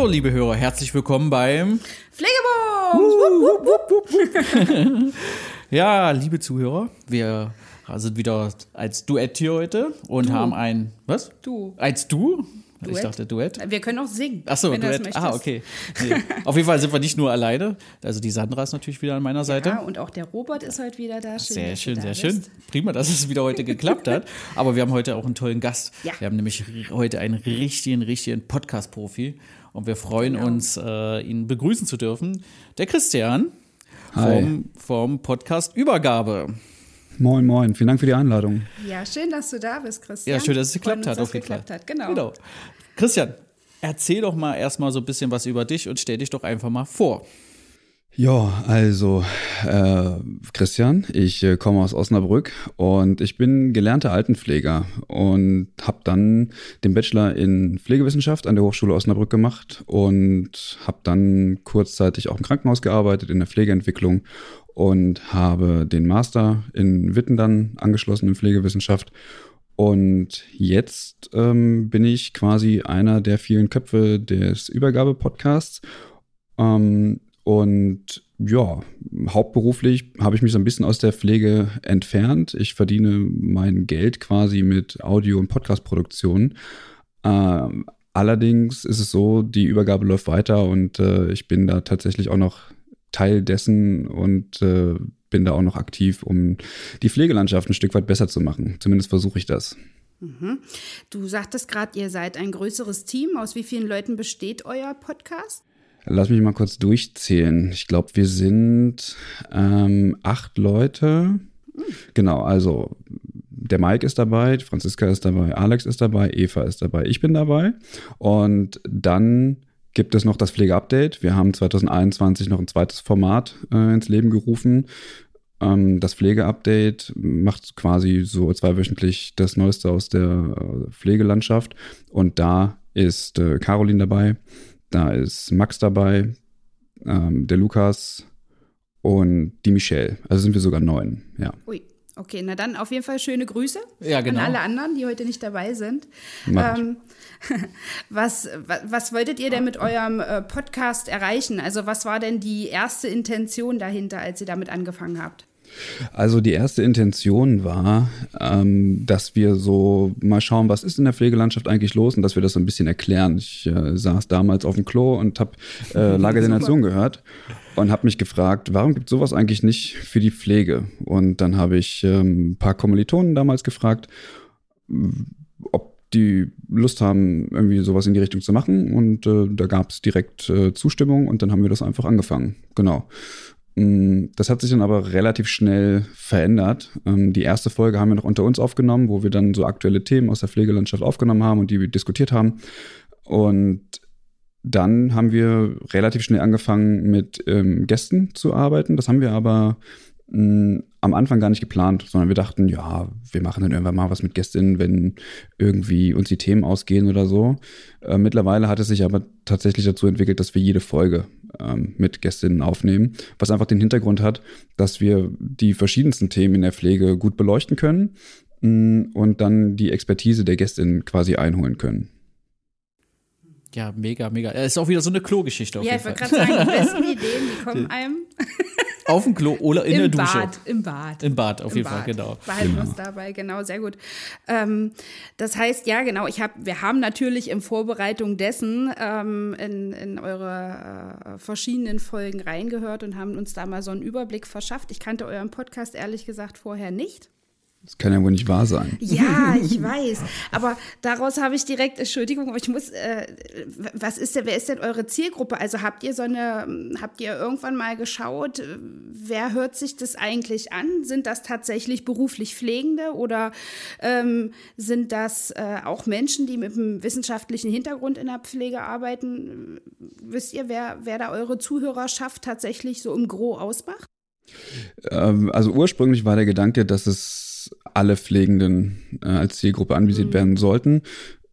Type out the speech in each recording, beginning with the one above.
So, liebe Hörer, herzlich willkommen beim Pflegebums! Ja, liebe Zuhörer, wir sind wieder als Duett hier heute und Du. haben ein was? Du. Als du? Ich Duett? dachte Duett. Wir können auch singen. Ach so, wenn du das Duett. Ah, okay. Nee. Auf jeden Fall sind wir nicht nur alleine. Also die Sandra ist natürlich wieder an meiner Seite. Ja, und auch der Robert ist heute wieder da. Schön, Sehr schön, sehr schön. bist. Prima, dass es wieder heute geklappt hat. Aber wir haben heute auch einen tollen Gast. Ja. Wir haben nämlich heute einen richtigen, richtigen Podcast-Profi. Und wir freuen Genau. uns, äh, ihn begrüßen zu dürfen. Der Christian vom, vom Podcast Übergabe. Moin, moin. Vielen Dank für die Einladung. Ja, schön, dass du da bist, Christian. Ja, schön, dass es geklappt hat, dass auf jeden Fall. Hat. Genau. genau. Christian, erzähl doch mal erstmal so ein bisschen was über dich und stell dich doch einfach mal vor. Ja, also äh, Christian, ich äh, komme aus Osnabrück und ich bin gelernter Altenpfleger und habe dann den Bachelor in Pflegewissenschaft an der Hochschule Osnabrück gemacht und habe dann kurzzeitig auch im Krankenhaus gearbeitet in der Pflegeentwicklung und habe den Master in Witten dann angeschlossen in Pflegewissenschaft Und jetzt ähm, bin ich quasi einer der vielen Köpfe des Übergabe-Podcasts. Ähm, und ja, hauptberuflich habe ich mich so ein bisschen aus der Pflege entfernt. Ich verdiene mein Geld quasi mit Audio- und Podcast-Produktionen. Ähm, allerdings ist es so, die Übergabe läuft weiter und äh, ich bin da tatsächlich auch noch Teil dessen und äh, bin da auch noch aktiv, um die Pflegelandschaft ein Stück weit besser zu machen. Zumindest versuche ich das. Du sagtest gerade, ihr seid ein größeres Team. Aus wie vielen Leuten besteht euer Podcast? Lass mich mal kurz durchzählen. Ich glaube, wir sind ähm, acht Leute. Genau, also der Mike ist dabei, Franziska ist dabei, Alex ist dabei, Eva ist dabei, ich bin dabei. Und dann gibt es noch das Pflegeupdate. Wir haben 2021 noch ein zweites Format äh, ins Leben gerufen. Ähm, das Pflegeupdate macht quasi so zweiwöchentlich das Neueste aus der äh, Pflegelandschaft. Und da ist äh, Caroline dabei, da ist Max dabei, ähm, der Lukas und die Michelle. Also sind wir sogar neun, ja. Ui, okay, na dann auf jeden Fall schöne Grüße Ja, genau. an alle anderen, die heute nicht dabei sind. Ähm, was, was, was wolltet ihr denn mit eurem äh, Podcast erreichen? Also was war denn die erste Intention dahinter, als ihr damit angefangen habt? Also die erste Intention war, ähm, dass wir so mal schauen, was ist in der Pflegelandschaft eigentlich los und dass wir das so ein bisschen erklären. Ich äh, saß damals auf dem Klo und habe äh, Lage der Nation gehört und habe mich gefragt, warum gibt sowas eigentlich nicht für die Pflege? Und dann habe ich ähm, ein paar Kommilitonen damals gefragt, ob die Lust haben, irgendwie sowas in die Richtung zu machen. Und äh, da gab es direkt äh, Zustimmung und dann haben wir das einfach angefangen. Genau. Mm, Das hat sich dann aber relativ schnell verändert. Ähm, Die erste Folge haben wir noch unter uns aufgenommen, wo wir dann so aktuelle Themen aus der Pflegelandschaft aufgenommen haben und die wir diskutiert haben. Und dann haben wir relativ schnell angefangen, mit ähm, Gästen zu arbeiten. Das haben wir aber mh, am Anfang gar nicht geplant, sondern wir dachten, ja, wir machen dann irgendwann mal was mit Gästinnen, wenn irgendwie uns die Themen ausgehen oder so. Äh, mittlerweile hat es sich aber tatsächlich dazu entwickelt, dass wir jede Folge ähm, mit Gästinnen aufnehmen, was einfach den Hintergrund hat, dass wir die verschiedensten Themen in der Pflege gut beleuchten können mh, und dann die Expertise der Gästinnen quasi einholen können. Ja, mega, mega. Es ist auch wieder so eine Klogeschichte auf ja, jeden ich wollte gerade sagen, die besten Ideen, die kommen einem Auf dem Klo oder in der im Dusche. Bad. Im Bad. Im Bad, auf Im jeden Bad. Fall, genau. Behalten wir uns dabei, genau, sehr gut. Ähm, das heißt, ja, genau, ich hab, wir haben natürlich in Vorbereitung dessen ähm, in, in eure äh, verschiedenen Folgen reingehört und haben uns da mal so einen Überblick verschafft. Ich kannte euren Podcast ehrlich gesagt vorher nicht. Das kann ja wohl nicht wahr sein. Ja, ich weiß. Aber daraus habe ich direkt, Entschuldigung, aber ich muss, äh, was ist denn, wer ist denn eure Zielgruppe? Also habt ihr so eine, habt ihr irgendwann mal geschaut, wer hört sich das eigentlich an? Sind das tatsächlich beruflich Pflegende oder ähm, sind das äh, auch Menschen, die mit einem wissenschaftlichen Hintergrund in der Pflege arbeiten? Wisst ihr, wer, wer da eure Zuhörerschaft tatsächlich so im Gro ausmacht? Ähm, also ursprünglich war der Gedanke, dass es alle Pflegenden äh, als Zielgruppe anvisiert mhm. werden sollten.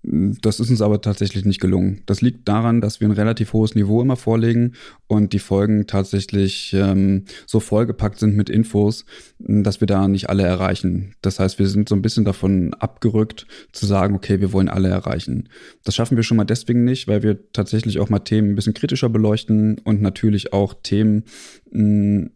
Das ist uns aber tatsächlich nicht gelungen. Das liegt daran, dass wir ein relativ hohes Niveau immer vorlegen und die Folgen tatsächlich ähm, so vollgepackt sind mit Infos, dass wir da nicht alle erreichen. Das heißt, wir sind so ein bisschen davon abgerückt zu sagen, okay, wir wollen alle erreichen. Das schaffen wir schon mal deswegen nicht, weil wir tatsächlich auch mal Themen ein bisschen kritischer beleuchten und natürlich auch Themen mh,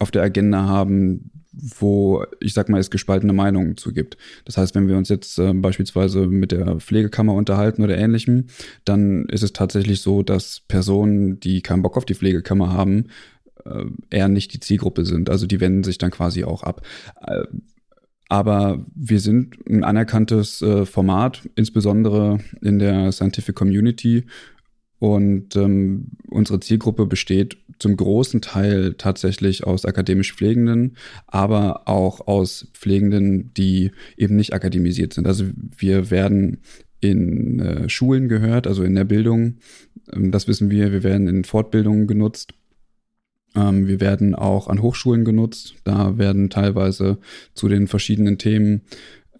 auf der Agenda haben, wo ich sag mal es gespaltene Meinungen zu gibt. Das heißt, wenn wir uns jetzt äh, beispielsweise mit der Pflegekammer unterhalten oder ähnlichem, dann ist es tatsächlich so, dass Personen, die keinen Bock auf die Pflegekammer haben, äh, eher nicht die Zielgruppe sind. Also die wenden sich dann quasi auch ab. Äh, aber wir sind ein anerkanntes äh, Format, insbesondere in der Scientific Community und ähm, unsere Zielgruppe besteht zum großen Teil tatsächlich aus akademisch Pflegenden, aber auch aus Pflegenden, die eben nicht akademisiert sind. Also wir werden in äh, Schulen gehört, also in der Bildung. Ähm, das wissen wir. Wir werden in Fortbildungen genutzt. Ähm, wir werden auch an Hochschulen genutzt. Da werden teilweise zu den verschiedenen Themen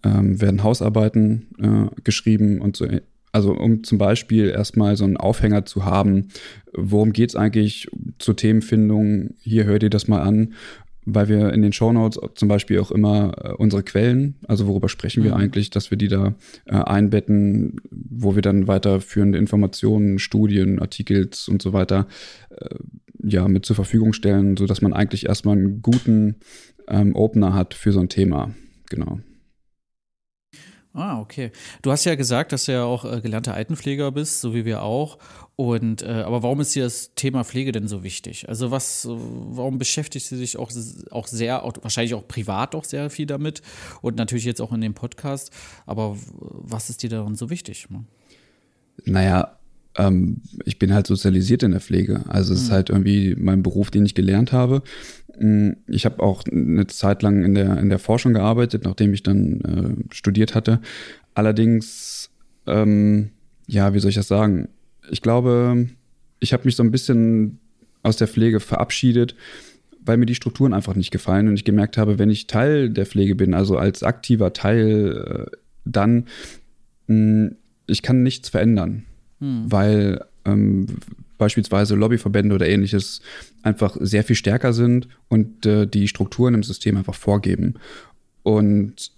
ähm, werden Hausarbeiten äh, geschrieben und so also um zum Beispiel erstmal so einen Aufhänger zu haben, worum geht's eigentlich zur Themenfindung? Hier hört ihr das mal an, weil wir in den Shownotes zum Beispiel auch immer äh, unsere Quellen, also worüber sprechen wir mhm. eigentlich, dass wir die da äh, einbetten, wo wir dann weiterführende Informationen, Studien, Artikels und so weiter äh, ja mit zur Verfügung stellen, so dass man eigentlich erstmal einen guten ähm, Opener hat für so ein Thema. Genau. Ah, okay. Du hast ja gesagt, dass du ja auch äh, gelernter Altenpfleger bist, so wie wir auch. Und äh, aber warum ist dir das Thema Pflege denn so wichtig? Also was, warum beschäftigst du dich auch, auch sehr, auch, wahrscheinlich auch privat auch sehr viel damit und natürlich jetzt auch in dem Podcast. Aber was ist dir daran so wichtig? Naja, ähm, ich bin halt sozialisiert in der Pflege. Also es ist mhm. halt irgendwie mein Beruf, den ich gelernt habe. Mm, ich habe auch eine Zeit lang in der, in der Forschung gearbeitet, nachdem ich dann äh, studiert hatte. Allerdings, ähm, ja, wie soll ich das sagen? Ich glaube, ich habe mich so ein bisschen aus der Pflege verabschiedet, weil mir die Strukturen einfach nicht gefallen und ich gemerkt habe, wenn ich Teil der Pflege bin, also als aktiver Teil, äh, dann mh, mm, ich kann nichts verändern, hm. weil ähm, beispielsweise Lobbyverbände oder ähnliches einfach sehr viel stärker sind und äh, die Strukturen im System einfach vorgeben. Und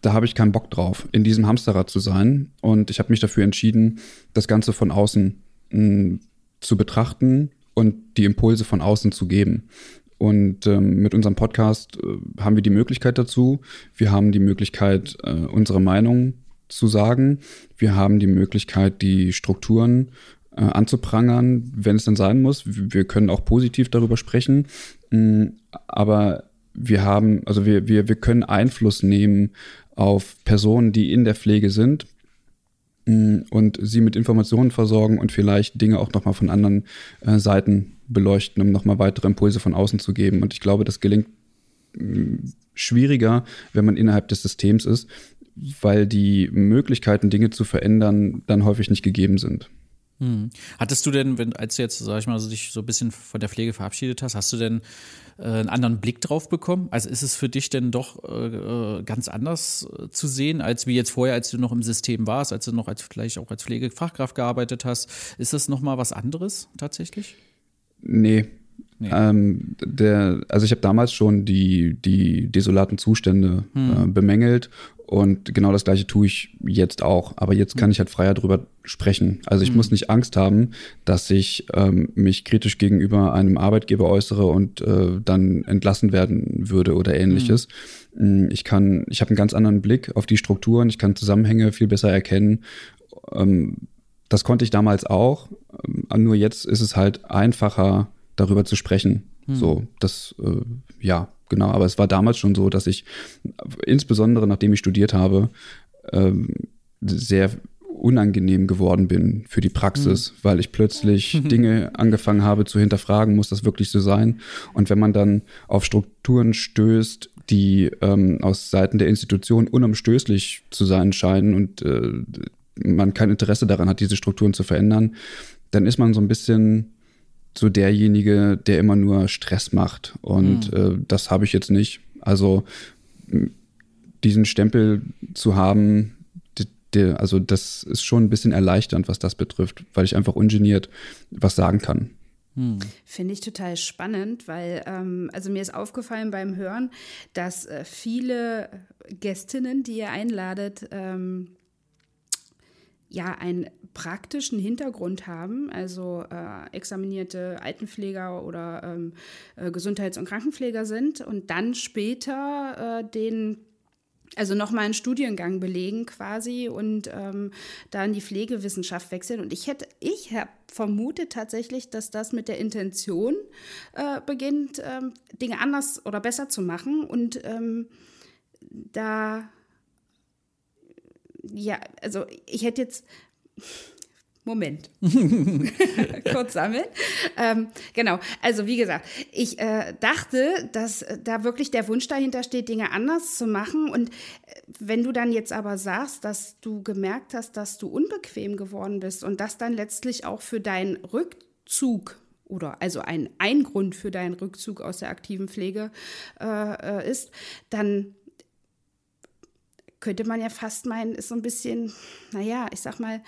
da habe ich keinen Bock drauf, in diesem Hamsterrad zu sein. Und ich habe mich dafür entschieden, das Ganze von außen mh, hm, zu betrachten und die Impulse von außen zu geben. Und ähm, mit unserem Podcast äh, haben wir die Möglichkeit dazu. Wir haben die Möglichkeit, äh, unsere Meinung zu sagen. Wir haben die Möglichkeit, die Strukturen äh, anzuprangern, wenn es dann sein muss. Wir können auch positiv darüber sprechen, mm, aber wir haben, also wir, wir, wir können Einfluss nehmen auf Personen, die in der Pflege sind mm, und sie mit Informationen versorgen und vielleicht Dinge auch nochmal von anderen äh, Seiten beleuchten, um nochmal weitere Impulse von außen zu geben. Und ich glaube, das gelingt mm, schwieriger, wenn man innerhalb des Systems ist, weil die Möglichkeiten, Dinge zu verändern, dann häufig nicht gegeben sind. Hm. Hattest du denn, wenn, als du jetzt, sag ich mal, so dich so ein bisschen von der Pflege verabschiedet hast, hast du denn äh, einen anderen Blick drauf bekommen? Also ist es für dich denn doch äh, ganz anders äh, zu sehen, als wie jetzt vorher, als du noch im System warst, als du noch als vielleicht auch als Pflegefachkraft gearbeitet hast? Ist das nochmal was anderes tatsächlich? Nee, Nee. Ähm, der, also ich habe damals schon die, die desolaten Zustände hm. äh, bemängelt und genau das gleiche tue ich jetzt auch. Aber jetzt kann ich halt freier drüber sprechen. Also ich hm. muss nicht Angst haben, dass ich ähm, mich kritisch gegenüber einem Arbeitgeber äußere und äh, dann entlassen werden würde oder ähnliches. Hm. Ich kann, ich habe einen ganz anderen Blick auf die Strukturen, ich kann Zusammenhänge viel besser erkennen. Ähm, das konnte ich damals auch. Ähm, nur jetzt ist es halt einfacher, darüber zu sprechen, Hm. So, das, äh, ja, genau. Aber es war damals schon so, dass ich, insbesondere nachdem ich studiert habe, ähm, sehr unangenehm geworden bin für die Praxis, mhm. weil ich plötzlich Dinge angefangen habe zu hinterfragen, muss das wirklich so sein? Und wenn man dann auf Strukturen stößt, die ähm, aus Seiten der Institution unumstößlich zu sein scheinen und äh, man kein Interesse daran hat, diese Strukturen zu verändern, dann ist man so ein bisschen so derjenige, der immer nur Stress macht. Und mhm. äh, das habe ich jetzt nicht. Also diesen Stempel zu haben, also das ist schon ein bisschen erleichternd, was das betrifft, weil ich einfach ungeniert was sagen kann. Hm. Finde ich total spannend, weil ähm, also mir ist aufgefallen beim Hören, dass äh, viele Gästinnen, die ihr einladet, ähm, ja einen praktischen Hintergrund haben, also äh, examinierte Altenpfleger oder ähm, äh, Gesundheits- und Krankenpfleger sind und dann später äh, den also nochmal einen Studiengang belegen quasi und ähm, da in die Pflegewissenschaft wechseln. Und ich hätte, ich habe vermutet tatsächlich, dass das mit der Intention äh, beginnt, ähm, Dinge anders oder besser zu machen. Und ähm, da, ja, also ich hätte jetzt Moment. Kurz sammeln. Ähm, genau. Also wie gesagt, ich äh, dachte, dass äh, da wirklich der Wunsch dahinter steht, Dinge anders zu machen. Und äh, wenn du dann jetzt aber sagst, dass du gemerkt hast, dass du unbequem geworden bist und das dann letztlich auch für deinen Rückzug oder also ein, ein Grund für deinen Rückzug aus der aktiven Pflege äh, ist, dann könnte man ja fast meinen, ist so ein bisschen, naja, ich sag mal,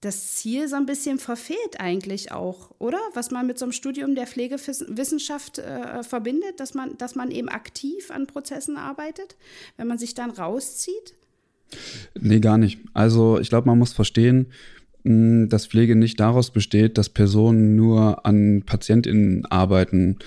das Ziel so ein bisschen verfehlt eigentlich auch, oder? Was man mit so einem Studium der Pflegewissenschaft äh, verbindet, dass man, dass man eben aktiv an Prozessen arbeitet, wenn man sich dann rauszieht? Nee, gar nicht. Also ich glaube, man muss verstehen, hm, dass Pflege nicht daraus besteht, dass Personen nur an PatientInnen arbeiten.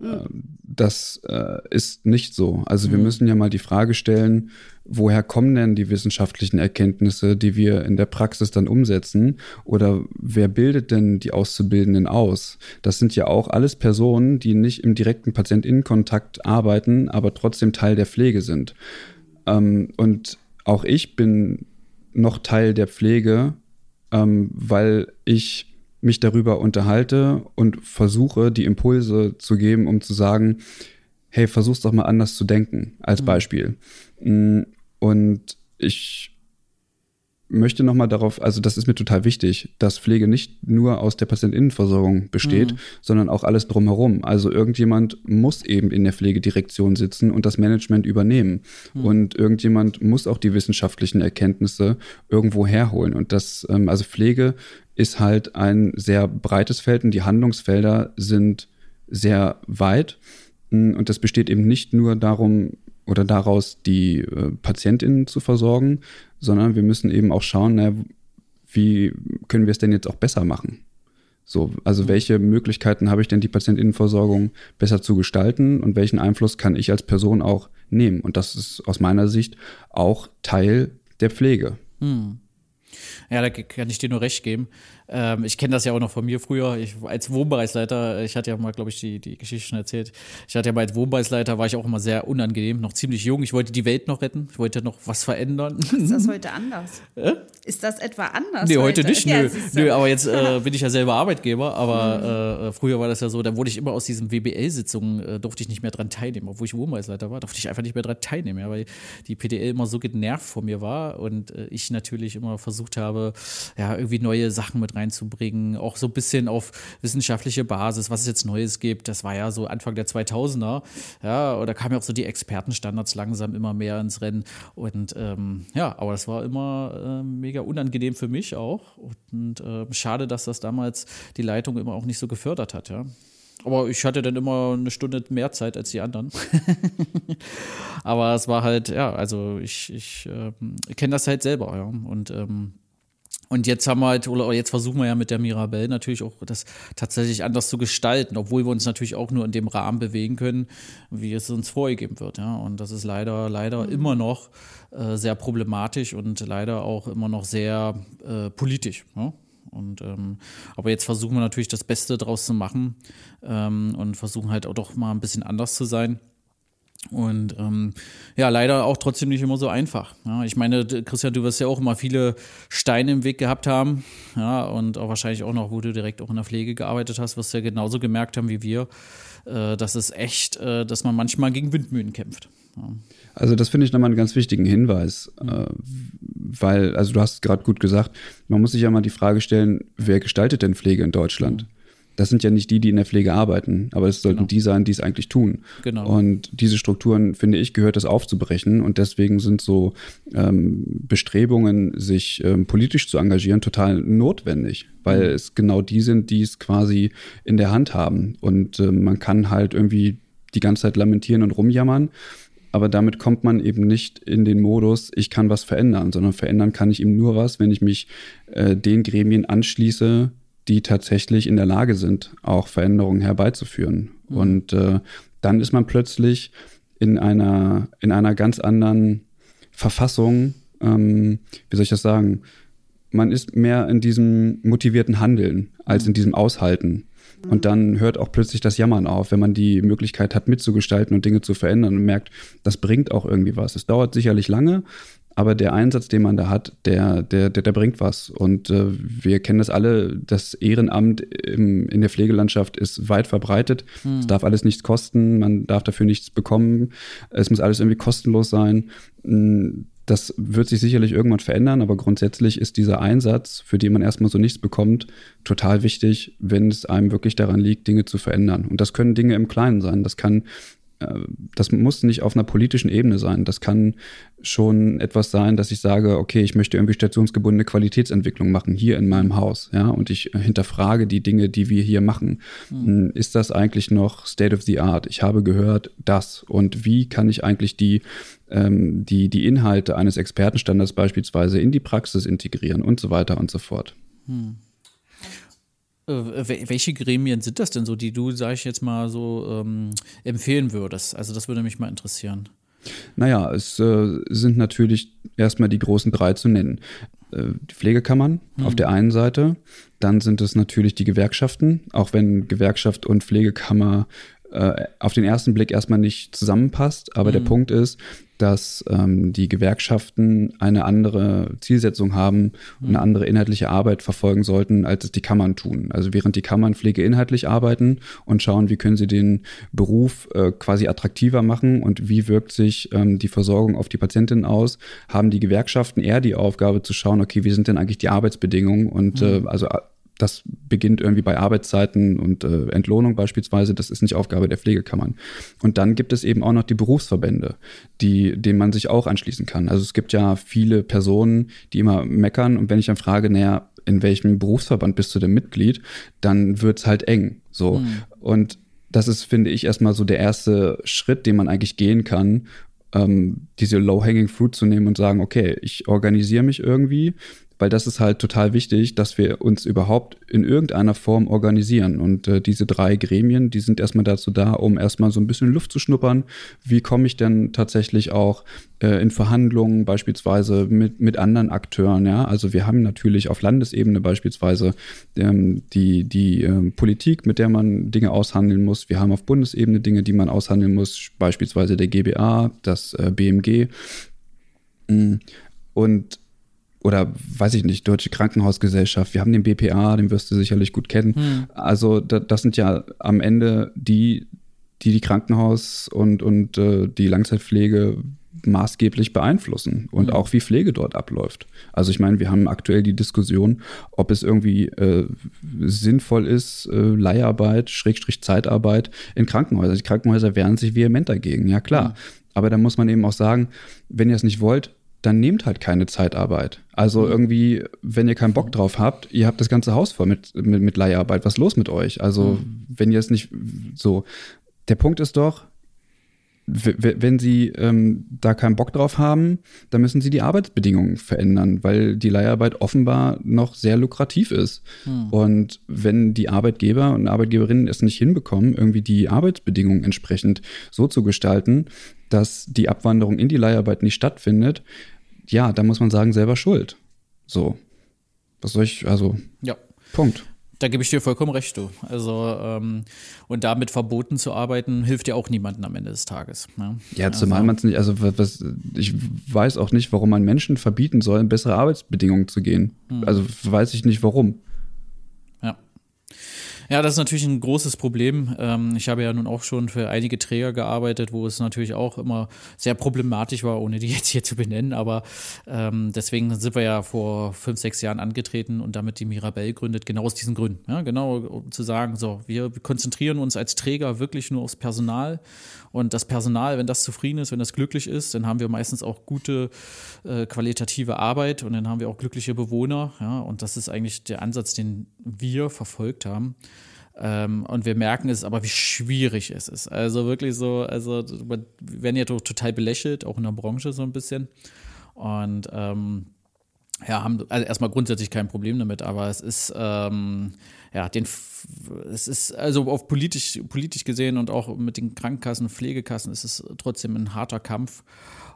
Mhm. Das äh, ist nicht so. Also wir mhm. müssen ja mal die Frage stellen, woher kommen denn die wissenschaftlichen Erkenntnisse, die wir in der Praxis dann umsetzen? Oder wer bildet denn die Auszubildenden aus? Das sind ja auch alles Personen, die nicht im direkten Patientinnenkontakt arbeiten, aber trotzdem Teil der Pflege sind. Ähm, und auch ich bin noch Teil der Pflege, ähm, weil ich mich darüber unterhalte und versuche, die Impulse zu geben, um zu sagen, hey, versuch's doch mal anders zu denken, als mhm. Beispiel. Mm, und ich möchte nochmal darauf, also das ist mir total wichtig, dass Pflege nicht nur aus der Patientinnenversorgung besteht, mhm. sondern auch alles drumherum. Also irgendjemand muss eben in der Pflegedirektion sitzen und das Management übernehmen. Mhm. Und irgendjemand muss auch die wissenschaftlichen Erkenntnisse irgendwo herholen. Und das, ähm, also Pflege ist halt ein sehr breites Feld und die Handlungsfelder sind sehr weit. Und das besteht eben nicht nur darum, oder daraus die äh, PatientInnen zu versorgen, sondern wir müssen eben auch schauen, na, wie können wir es denn jetzt auch besser machen? So, also mhm. welche Möglichkeiten habe ich denn, die Patientinnenversorgung besser zu gestalten und welchen Einfluss kann ich als Person auch nehmen? Und das ist aus meiner Sicht auch Teil der Pflege. Hm. Ja, da kann ich dir nur recht geben. Ähm, ich kenne das ja auch noch von mir früher. Ich, als Wohnbereichsleiter, ich hatte ja mal, glaube ich, die, die Geschichte schon erzählt. Ich hatte ja mal als Wohnbereichsleiter, war ich auch immer sehr unangenehm, noch ziemlich jung. Ich wollte die Welt noch retten. Ich wollte noch was verändern. Ist das heute anders? Äh? Ist das etwa anders? Nee, heute, heute nicht. Ja, nö. nö, aber jetzt äh, bin ich ja selber Arbeitgeber. Aber mhm. äh, früher war das ja so, da wurde ich immer aus diesen WBL-Sitzungen, äh, durfte ich nicht mehr dran teilnehmen. Obwohl ich Wohnbereichsleiter war, durfte ich einfach nicht mehr dran teilnehmen. Ja, weil die PDL immer so genervt vor mir war und äh, ich natürlich immer versucht habe, ja, irgendwie neue Sachen mit reinzubringen auch so ein bisschen auf wissenschaftliche Basis, was es jetzt Neues gibt. Das war ja so Anfang der 2000er. Ja, oder kamen ja auch so die Expertenstandards langsam immer mehr ins Rennen. Und ähm, ja, aber das war immer äh, mega unangenehm für mich auch. Und äh, schade, dass das damals die Leitung immer auch nicht so gefördert hat, ja. Aber ich hatte dann immer eine Stunde mehr Zeit als die anderen. Aber es war halt, ja, also ich, ich ähm, kenne das halt selber, ja. Und ähm, und jetzt haben wir halt, oder jetzt versuchen wir ja mit der Mirabelle natürlich auch das tatsächlich anders zu gestalten, obwohl wir uns natürlich auch nur in dem Rahmen bewegen können, wie es uns vorgegeben wird. Ja. Und das ist leider, leider mhm. immer noch äh, sehr problematisch und leider auch immer noch sehr äh, politisch. Ja. Und ähm, aber jetzt versuchen wir natürlich das Beste draus zu machen ähm, und versuchen halt auch doch mal ein bisschen anders zu sein. Und ähm, ja, leider auch trotzdem nicht immer so einfach. Ja, ich meine, Christian, du wirst ja auch immer viele Steine im Weg gehabt haben. Ja, und auch wahrscheinlich auch noch, wo du direkt auch in der Pflege gearbeitet hast, wirst du ja genauso gemerkt haben wie wir. Äh, dass es echt, äh, dass man manchmal gegen Windmühlen kämpft. Ja. Also das finde ich nochmal einen ganz wichtigen Hinweis, äh, weil, also du hast gerade gut gesagt, man muss sich ja mal die Frage stellen, wer gestaltet denn Pflege in Deutschland? Mhm das sind ja nicht die, die in der Pflege arbeiten, aber es sollten genau. die sein, die es eigentlich tun. Genau. Und diese Strukturen, finde ich, gehört es aufzubrechen. Und deswegen sind so ähm, Bestrebungen, sich ähm, politisch zu engagieren, total notwendig, weil mhm. es genau die sind, die es quasi in der Hand haben. Und äh, man kann halt irgendwie die ganze Zeit lamentieren und rumjammern. Aber damit kommt man eben nicht in den Modus, ich kann was verändern, sondern verändern kann ich eben nur was, wenn ich mich äh, den Gremien anschließe, die tatsächlich in der Lage sind, auch Veränderungen herbeizuführen. Mhm. Und äh, dann ist man plötzlich in einer, in einer ganz anderen Verfassung, ähm, wie soll ich das sagen? Man ist mehr in diesem motivierten Handeln als in diesem Aushalten. Und dann hört auch plötzlich das Jammern auf, wenn man die Möglichkeit hat, mitzugestalten und Dinge zu verändern und merkt, das bringt auch irgendwie was. Es dauert sicherlich lange, aber der Einsatz, den man da hat, der, der, der, der bringt was. Und äh, wir kennen das alle, das Ehrenamt im, in der Pflegelandschaft ist weit verbreitet. Hm. Es darf alles nichts kosten, man darf dafür nichts bekommen. Es muss alles irgendwie kostenlos sein. Hm, das wird sich sicherlich irgendwann verändern, aber grundsätzlich ist dieser Einsatz, für den man erstmal so nichts bekommt, total wichtig, wenn es einem wirklich daran liegt, Dinge zu verändern. Und das können Dinge im Kleinen sein. Das kann das muss nicht auf einer politischen Ebene sein. Das kann schon etwas sein, dass ich sage, okay, ich möchte irgendwie stationsgebundene Qualitätsentwicklung machen hier in meinem Haus, ja, und ich hinterfrage die Dinge, die wir hier machen. Mhm. Ist das eigentlich noch State of the Art? Ich habe gehört, das und wie kann ich eigentlich die ähm, die die Inhalte eines Expertenstandards beispielsweise in die Praxis integrieren und so weiter und so fort. Mhm. Äh, welche Gremien sind das denn so, die du, sag ich jetzt mal, so ähm, empfehlen würdest? Also das würde mich mal interessieren. Naja, es äh, sind natürlich erstmal die großen drei zu nennen. Äh, die Pflegekammern hm. auf der einen Seite, dann sind es natürlich die Gewerkschaften, auch wenn Gewerkschaft und Pflegekammer äh, auf den ersten Blick erstmal nicht zusammenpasst. Aber mhm. der Punkt ist, dass ähm, die Gewerkschaften eine andere Zielsetzung haben und eine andere inhaltliche Arbeit verfolgen sollten, als es die Kammern tun. Also während die Kammern pflegeinhaltlich arbeiten und schauen, wie können sie den Beruf äh, quasi attraktiver machen und wie wirkt sich ähm, die Versorgung auf die Patientin aus, haben die Gewerkschaften eher die Aufgabe zu schauen, okay, wie sind denn eigentlich die Arbeitsbedingungen und mhm. äh, also das beginnt irgendwie bei Arbeitszeiten und äh, Entlohnung beispielsweise. Das ist nicht Aufgabe der Pflegekammern. Und dann gibt es eben auch noch die Berufsverbände, die, denen man sich auch anschließen kann. Also es gibt ja viele Personen, die immer meckern. Und wenn ich dann frage, naja, in welchem Berufsverband bist du denn Mitglied, dann wird's halt eng. So. Mhm. Und das ist, finde ich, erstmal so der erste Schritt, den man eigentlich gehen kann, ähm, diese Low-Hanging Fruit zu nehmen und sagen, okay, ich organisiere mich irgendwie, weil das ist halt total wichtig, dass wir uns überhaupt in irgendeiner Form organisieren. Und äh, diese drei Gremien, die sind erstmal dazu da, um erstmal so ein bisschen Luft zu schnuppern. Wie komme ich denn tatsächlich auch äh, in Verhandlungen beispielsweise mit, mit anderen Akteuren? Ja, also wir haben natürlich auf Landesebene beispielsweise ähm, die, die äh, Politik, mit der man Dinge aushandeln muss. Wir haben auf Bundesebene Dinge, die man aushandeln muss, beispielsweise der GBA, das äh, BMG. Mm. Und oder weiß ich nicht, Deutsche Krankenhausgesellschaft, wir haben den BPA, den wirst du sicherlich gut kennen. Hm. Also da, das sind ja am Ende die, die die Krankenhaus und, und äh, die Langzeitpflege maßgeblich beeinflussen und mhm. auch wie Pflege dort abläuft. Also ich meine, wir haben aktuell die Diskussion, ob es irgendwie äh, sinnvoll ist, äh, Leiharbeit, Schrägstrich Zeitarbeit in Krankenhäusern. Die Krankenhäuser wehren sich vehement dagegen, ja klar. Mhm. Aber da muss man eben auch sagen, wenn ihr es nicht wollt, dann nehmt halt keine Zeitarbeit. Also mhm. irgendwie, wenn ihr keinen Bock drauf habt, ihr habt das ganze Haus voll mit, mit, mit Leiharbeit. Was ist los mit euch? Also, mhm. wenn ihr es nicht so. Der Punkt ist doch, wenn sie ähm, da keinen Bock drauf haben, dann müssen sie die Arbeitsbedingungen verändern, weil die Leiharbeit offenbar noch sehr lukrativ ist. Hm. Und wenn die Arbeitgeber und Arbeitgeberinnen es nicht hinbekommen, irgendwie die Arbeitsbedingungen entsprechend so zu gestalten, dass die Abwanderung in die Leiharbeit nicht stattfindet, ja, da muss man sagen, selber schuld. So. Was soll ich, also. Ja, Punkt. Da gebe ich dir vollkommen recht, du. Also, ähm, und damit verboten zu arbeiten, hilft ja auch niemandem am Ende des Tages. Ne? Ja, zumal also, man es nicht, also was, ich weiß auch nicht, warum man Menschen verbieten soll, in bessere Arbeitsbedingungen zu gehen. Hm. Also weiß ich nicht warum. Ja, das ist natürlich ein großes Problem. Ähm, ich habe ja nun auch schon für einige Träger gearbeitet, wo es natürlich auch immer sehr problematisch war, ohne die jetzt hier zu benennen. Aber ähm, deswegen sind wir ja vor fünf, sechs Jahren angetreten und damit die Mirabelle gründet, genau aus diesen Gründen. Ja, genau, um zu sagen, so, wir konzentrieren uns als Träger wirklich nur aufs Personal. Und das Personal, wenn das zufrieden ist, wenn das glücklich ist, dann haben wir meistens auch gute äh, qualitative Arbeit und dann haben wir auch glückliche Bewohner. Ja, und das ist eigentlich der Ansatz, den wir verfolgt haben. Ähm, und wir merken es aber, wie schwierig es ist. Also wirklich so, also wir werden ja total belächelt, auch in der Branche so ein bisschen. Und ähm, ja, haben also erstmal grundsätzlich kein Problem damit, aber es ist ähm, ja den es ist also auf politisch politisch gesehen und auch mit den Krankenkassen, Pflegekassen ist es trotzdem ein harter Kampf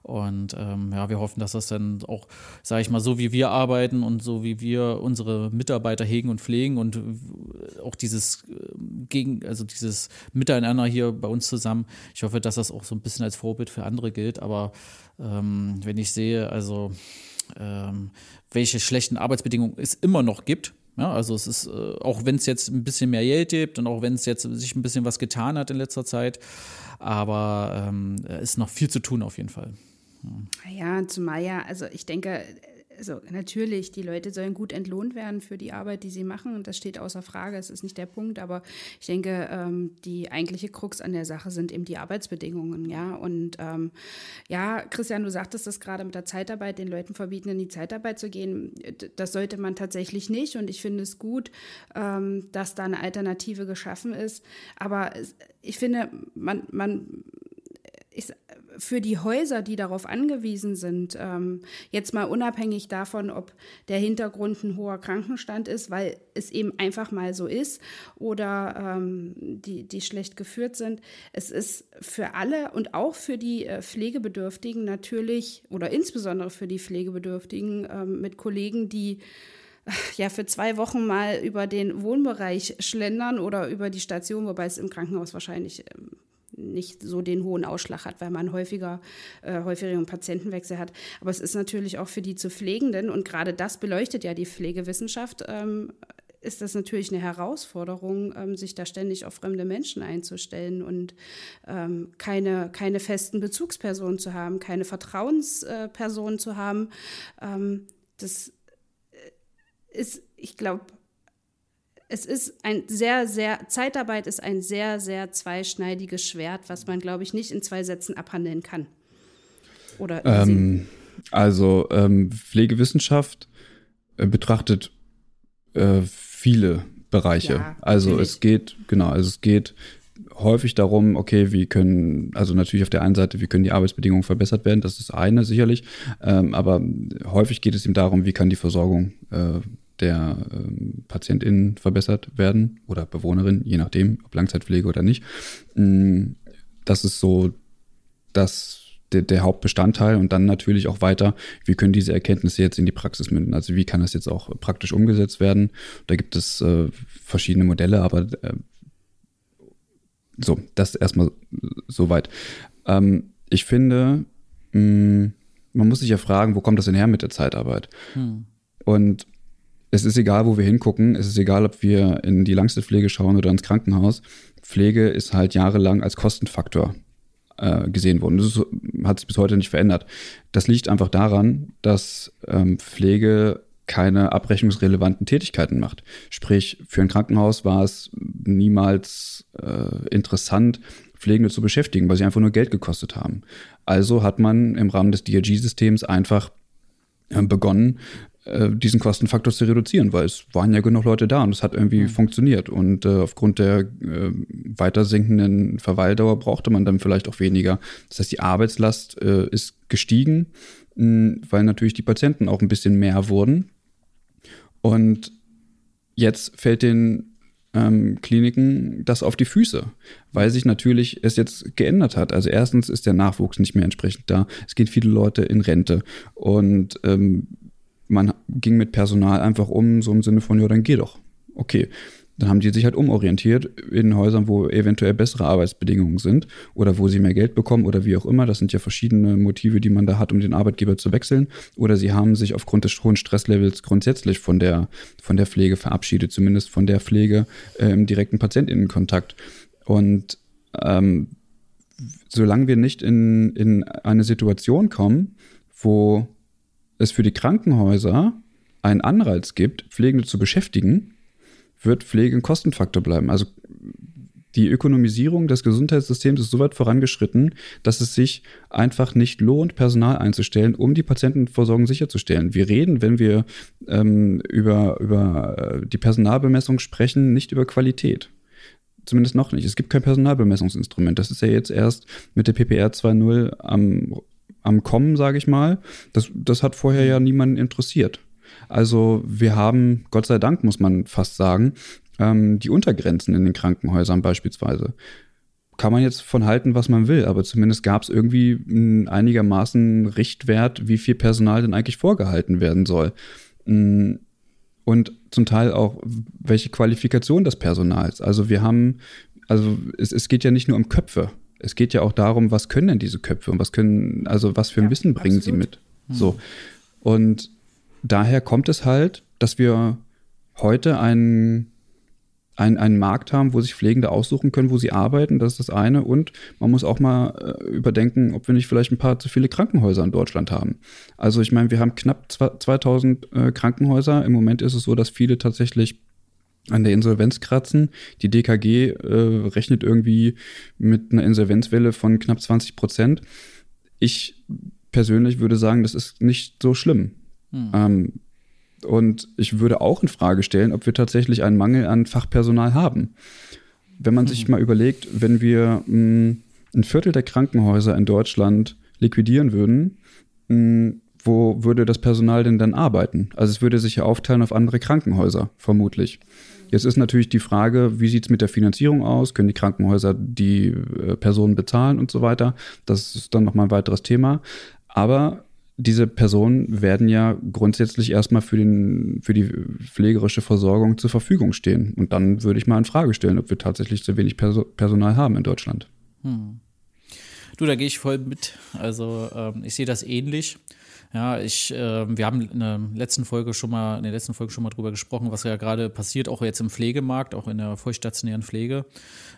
und ähm, ja, wir hoffen, dass das dann auch, sage ich mal, so wie wir arbeiten und so wie wir unsere Mitarbeiter hegen und pflegen und auch dieses äh, gegen, also dieses Miteinander hier bei uns zusammen. Ich hoffe, dass das auch so ein bisschen als Vorbild für andere gilt. Aber ähm, wenn ich sehe, also ähm, welche schlechten Arbeitsbedingungen es immer noch gibt, ja, also es ist, äh, auch wenn es jetzt ein bisschen mehr Geld gibt und auch wenn es jetzt sich ein bisschen was getan hat in letzter Zeit, aber ähm, ist noch viel zu tun auf jeden Fall. Ja, zumal ja, also ich denke, also natürlich, die Leute sollen gut entlohnt werden für die Arbeit, die sie machen. Und das steht außer Frage. Es ist nicht der Punkt. Aber ich denke, ähm, die eigentliche Krux an der Sache sind eben die Arbeitsbedingungen. Ja, und ähm, ja, Christian, du sagtest das gerade mit der Zeitarbeit, den Leuten verbieten, in die Zeitarbeit zu gehen. Das sollte man tatsächlich nicht. Und ich finde es gut, ähm, dass da eine Alternative geschaffen ist. Aber ich finde, man, man ich, für die Häuser, die darauf angewiesen sind, ähm, jetzt mal unabhängig davon, ob der Hintergrund ein hoher Krankenstand ist, weil es eben einfach mal so ist oder ähm, die, die schlecht geführt sind. Es ist für alle und auch für die äh, Pflegebedürftigen natürlich oder insbesondere für die Pflegebedürftigen ähm, mit Kollegen, die ja für zwei Wochen mal über den Wohnbereich schlendern oder über die Station, wobei es im Krankenhaus wahrscheinlich ähm, nicht so den hohen Ausschlag hat, weil man häufiger, äh, häufigeren Patientenwechsel hat. Aber es ist natürlich auch für die zu Pflegenden und gerade das beleuchtet ja die Pflegewissenschaft. Ähm, ist das natürlich eine Herausforderung, ähm, sich da ständig auf fremde Menschen einzustellen und ähm, keine, keine festen Bezugspersonen zu haben, keine Vertrauenspersonen zu haben. Ähm, das äh, ist, ich glaube, es ist ein sehr, sehr, Zeitarbeit ist ein sehr, sehr zweischneidiges Schwert, was man, glaube ich, nicht in zwei Sätzen abhandeln kann. Oder ähm, also ähm, Pflegewissenschaft äh, betrachtet äh, viele Bereiche. Ja, also natürlich. es geht, genau, also es geht häufig darum, okay, wie können, also natürlich auf der einen Seite, wie können die Arbeitsbedingungen verbessert werden, das ist eine sicherlich, ähm, aber häufig geht es ihm darum, wie kann die Versorgung äh, der ähm, PatientInnen verbessert werden oder Bewohnerin, je nachdem, ob Langzeitpflege oder nicht. Mm, das ist so das, der, der, Hauptbestandteil und dann natürlich auch weiter, wie können diese Erkenntnisse jetzt in die Praxis münden? Also wie kann das jetzt auch praktisch umgesetzt werden? Da gibt es äh, verschiedene Modelle, aber äh, so, das erstmal soweit. Ähm, ich finde, mh, mm, man muss sich ja fragen, wo kommt das denn her mit der Zeitarbeit? Hm. Und es ist egal, wo wir hingucken. Es ist egal, ob wir in die Langzeitpflege schauen oder ins Krankenhaus. Pflege ist halt jahrelang als Kostenfaktor äh, gesehen worden. Das ist, hat sich bis heute nicht verändert. Das liegt einfach daran, dass ähm, Pflege keine abrechnungsrelevanten Tätigkeiten macht. Sprich, für ein Krankenhaus war es niemals äh, interessant, Pflegende zu beschäftigen, weil sie einfach nur Geld gekostet haben. Also hat man im Rahmen des DRG-Systems einfach äh, begonnen, äh, diesen Kostenfaktor zu reduzieren, weil es waren ja genug Leute da und es hat irgendwie mhm. funktioniert. Und äh, aufgrund der äh, weiter sinkenden Verweildauer brauchte man dann vielleicht auch weniger. Das heißt, die Arbeitslast äh, ist gestiegen, mh, weil natürlich die Patienten auch ein bisschen mehr wurden. Und jetzt fällt den ähm, Kliniken das auf die Füße, weil sich natürlich es jetzt geändert hat. Also erstens ist der Nachwuchs nicht mehr entsprechend da. Es gehen viele Leute in Rente und ähm, man ging mit Personal einfach um, so im Sinne von, ja, dann geh doch. Okay, dann haben die sich halt umorientiert in Häusern, wo eventuell bessere Arbeitsbedingungen sind oder wo sie mehr Geld bekommen oder wie auch immer. Das sind ja verschiedene Motive, die man da hat, um den Arbeitgeber zu wechseln. Oder sie haben sich aufgrund des hohen Stresslevels grundsätzlich von der, von der Pflege verabschiedet, zumindest von der Pflege äh, im direkten Patientinnenkontakt. Und ähm, solange wir nicht in, in eine Situation kommen, wo es für die Krankenhäuser einen Anreiz gibt, Pflegende zu beschäftigen, wird Pflege ein Kostenfaktor bleiben. Also die Ökonomisierung des Gesundheitssystems ist so weit vorangeschritten, dass es sich einfach nicht lohnt, Personal einzustellen, um die Patientenversorgung sicherzustellen. Wir reden, wenn wir ähm, über, über äh, die Personalbemessung sprechen, nicht über Qualität. Zumindest noch nicht. Es gibt kein Personalbemessungsinstrument. Das ist ja jetzt erst mit der PPR 2.0 am, am Kommen, sage ich mal. Das, das hat vorher ja niemanden interessiert. Also wir haben, Gott sei Dank muss man fast sagen, ähm, die Untergrenzen in den Krankenhäusern beispielsweise. Kann man jetzt von halten, was man will, aber zumindest gab es irgendwie einen einigermaßen Richtwert, wie viel Personal denn eigentlich vorgehalten werden soll. Mm, und zum Teil auch, welche Qualifikation des Personals. Also wir haben, also es, es geht ja nicht nur um Köpfe. Es geht ja auch darum, was können denn diese Köpfe und was können, also was für ein ja, Wissen bringen absolut. sie mit. So. Und daher kommt es halt, dass wir heute einen, einen, einen Markt haben, wo sich Pflegende aussuchen können, wo sie arbeiten. Das ist das eine. Und man muss auch mal äh, überdenken, ob wir nicht vielleicht ein paar zu viele Krankenhäuser in Deutschland haben. Also ich meine, wir haben knapp 2000 äh, Krankenhäuser. Im Moment ist es so, dass viele tatsächlich an der Insolvenz kratzen. Die DKG äh, rechnet irgendwie mit einer Insolvenzwelle von knapp 20 Prozent. Ich persönlich würde sagen, das ist nicht so schlimm. Hm. Ähm, und ich würde auch in Frage stellen, ob wir tatsächlich einen Mangel an Fachpersonal haben. Wenn man hm. sich mal überlegt, wenn wir mh, hm, ein Viertel der Krankenhäuser in Deutschland liquidieren würden, mh, hm, wo würde das Personal denn dann arbeiten? Also es würde sich ja aufteilen auf andere Krankenhäuser, vermutlich. Jetzt ist natürlich die Frage, wie sieht es mit der Finanzierung aus? Können die Krankenhäuser die äh, Personen bezahlen und so weiter? Das ist dann nochmal ein weiteres Thema. Aber diese Personen werden ja grundsätzlich erstmal für, den, für die pflegerische Versorgung zur Verfügung stehen. Und dann würde ich mal in Frage stellen, ob wir tatsächlich zu wenig Perso Personal haben in Deutschland. Hm. Du, da gehe ich voll mit. Also ähm, ich sehe das ähnlich. Ja, ich, äh, wir haben in der letzten Folge schon mal, in der letzten Folge schon mal drüber gesprochen, was ja gerade passiert, auch jetzt im Pflegemarkt, auch in der vollstationären Pflege.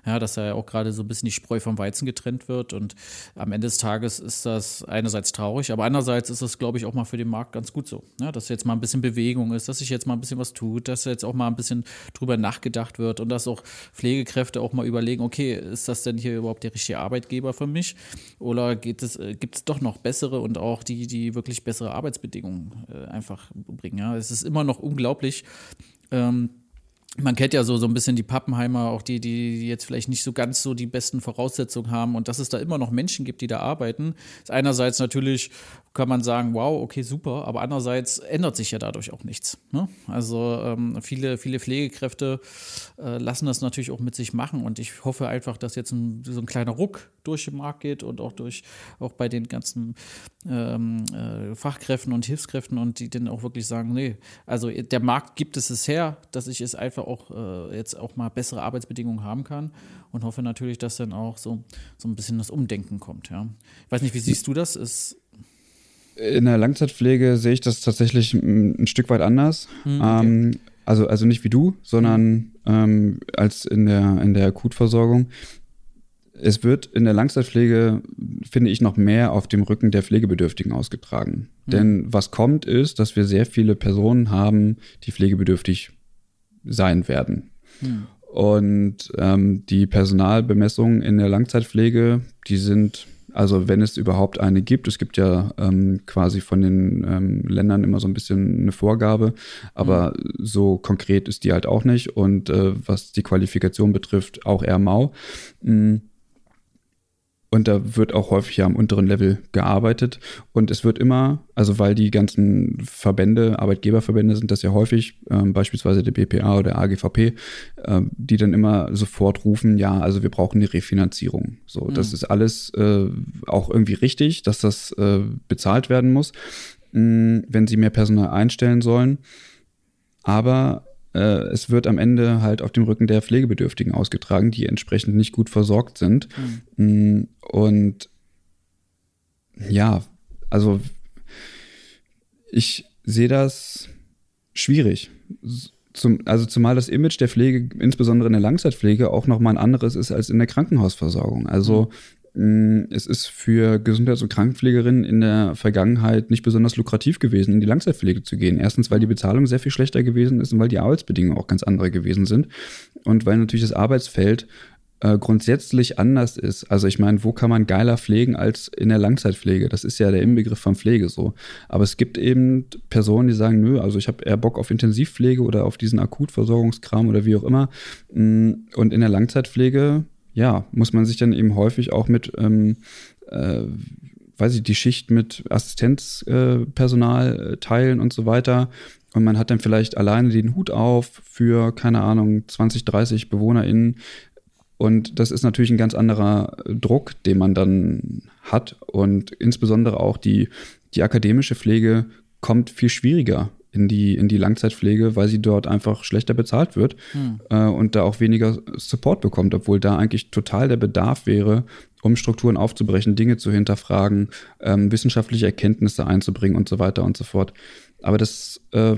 Ja, dass da ja auch gerade so ein bisschen die Spreu vom Weizen getrennt wird. Und am Ende des Tages ist das einerseits traurig, aber andererseits ist es, glaube ich, auch mal für den Markt ganz gut so. Ja, dass jetzt mal ein bisschen Bewegung ist, dass sich jetzt mal ein bisschen was tut, dass jetzt auch mal ein bisschen drüber nachgedacht wird und dass auch Pflegekräfte auch mal überlegen, okay, ist das denn hier überhaupt der richtige Arbeitgeber für mich? Oder geht es, äh, gibt es doch noch bessere und auch die, die wirklich bessere Arbeitsbedingungen äh, einfach bringen? Ja, es ist immer noch unglaublich. Ähm, man kennt ja so, so ein bisschen die Pappenheimer, auch die, die jetzt vielleicht nicht so ganz so die besten Voraussetzungen haben und dass es da immer noch Menschen gibt, die da arbeiten, ist einerseits natürlich kann man sagen, wow, okay, super, aber andererseits ändert sich ja dadurch auch nichts. Ne? Also ähm, viele, viele Pflegekräfte äh, lassen das natürlich auch mit sich machen und ich hoffe einfach, dass jetzt ein, so ein kleiner Ruck durch den Markt geht und auch durch auch bei den ganzen ähm, äh, Fachkräften und Hilfskräften und die dann auch wirklich sagen, nee, also der Markt gibt es es her, dass ich es einfach auch äh, jetzt auch mal bessere Arbeitsbedingungen haben kann und hoffe natürlich, dass dann auch so, so ein bisschen das Umdenken kommt. Ja. Ich weiß nicht, wie siehst du das? Ist in der Langzeitpflege sehe ich das tatsächlich ein, Stück weit anders. Hm, okay. ähm, also, also nicht wie du, sondern ähm, als in der, in der Akutversorgung. Es wird in der Langzeitpflege, finde ich, noch mehr auf dem Rücken der Pflegebedürftigen ausgetragen. Hm. Denn was kommt, ist, dass wir sehr viele Personen haben, die pflegebedürftig sein werden. Hm. Und ähm, die Personalbemessungen in der Langzeitpflege, die sind also wenn es überhaupt eine gibt, es gibt ja ähm, quasi von den ähm, Ländern immer so ein bisschen eine Vorgabe, aber mhm. so konkret ist die halt auch nicht. Und äh, was die Qualifikation betrifft, auch eher mau. Mhm. Und da wird auch häufig ja am unteren Level gearbeitet. Und es wird immer, also weil die ganzen Verbände, Arbeitgeberverbände sind das ja häufig, ähm, beispielsweise der BPA oder der AGVP, äh, die dann immer sofort rufen, ja, also wir brauchen eine Refinanzierung. So, mhm. das ist alles äh, auch irgendwie richtig, dass das äh, bezahlt werden muss, mh, wenn sie mehr Personal einstellen sollen. Aber es wird am Ende halt auf dem Rücken der Pflegebedürftigen ausgetragen, die entsprechend nicht gut versorgt sind. Mhm. Und ja, also ich sehe das schwierig. Zum, also zumal das Image der Pflege, insbesondere in der Langzeitpflege, auch nochmal ein anderes ist als in der Krankenhausversorgung. Also mhm. Es ist für Gesundheits- und Krankenpflegerinnen in der Vergangenheit nicht besonders lukrativ gewesen, in die Langzeitpflege zu gehen. Erstens, weil die Bezahlung sehr viel schlechter gewesen ist und weil die Arbeitsbedingungen auch ganz andere gewesen sind. Und weil natürlich das Arbeitsfeld äh, grundsätzlich anders ist. Also ich meine, wo kann man geiler pflegen als in der Langzeitpflege? Das ist ja der Inbegriff von Pflege so. Aber es gibt eben Personen, die sagen, nö, also ich habe eher Bock auf Intensivpflege oder auf diesen Akutversorgungskram oder wie auch immer. Mm, und in der Langzeitpflege, ja, muss man sich dann eben häufig auch mit ähm, äh, weiß ich, die Schicht mit Assistenzpersonal äh, teilen und so weiter. Und man hat dann vielleicht alleine den Hut auf für, keine Ahnung, 20, 30 BewohnerInnen, und das ist natürlich ein ganz anderer Druck, den man dann hat. Und insbesondere auch die, die akademische Pflege kommt viel schwieriger in die, in die Langzeitpflege, weil sie dort einfach schlechter bezahlt wird hm. äh, und da auch weniger Support bekommt, obwohl da eigentlich total der Bedarf wäre, um Strukturen aufzubrechen, Dinge zu hinterfragen, ähm, wissenschaftliche Erkenntnisse einzubringen und so weiter und so fort. Aber das äh,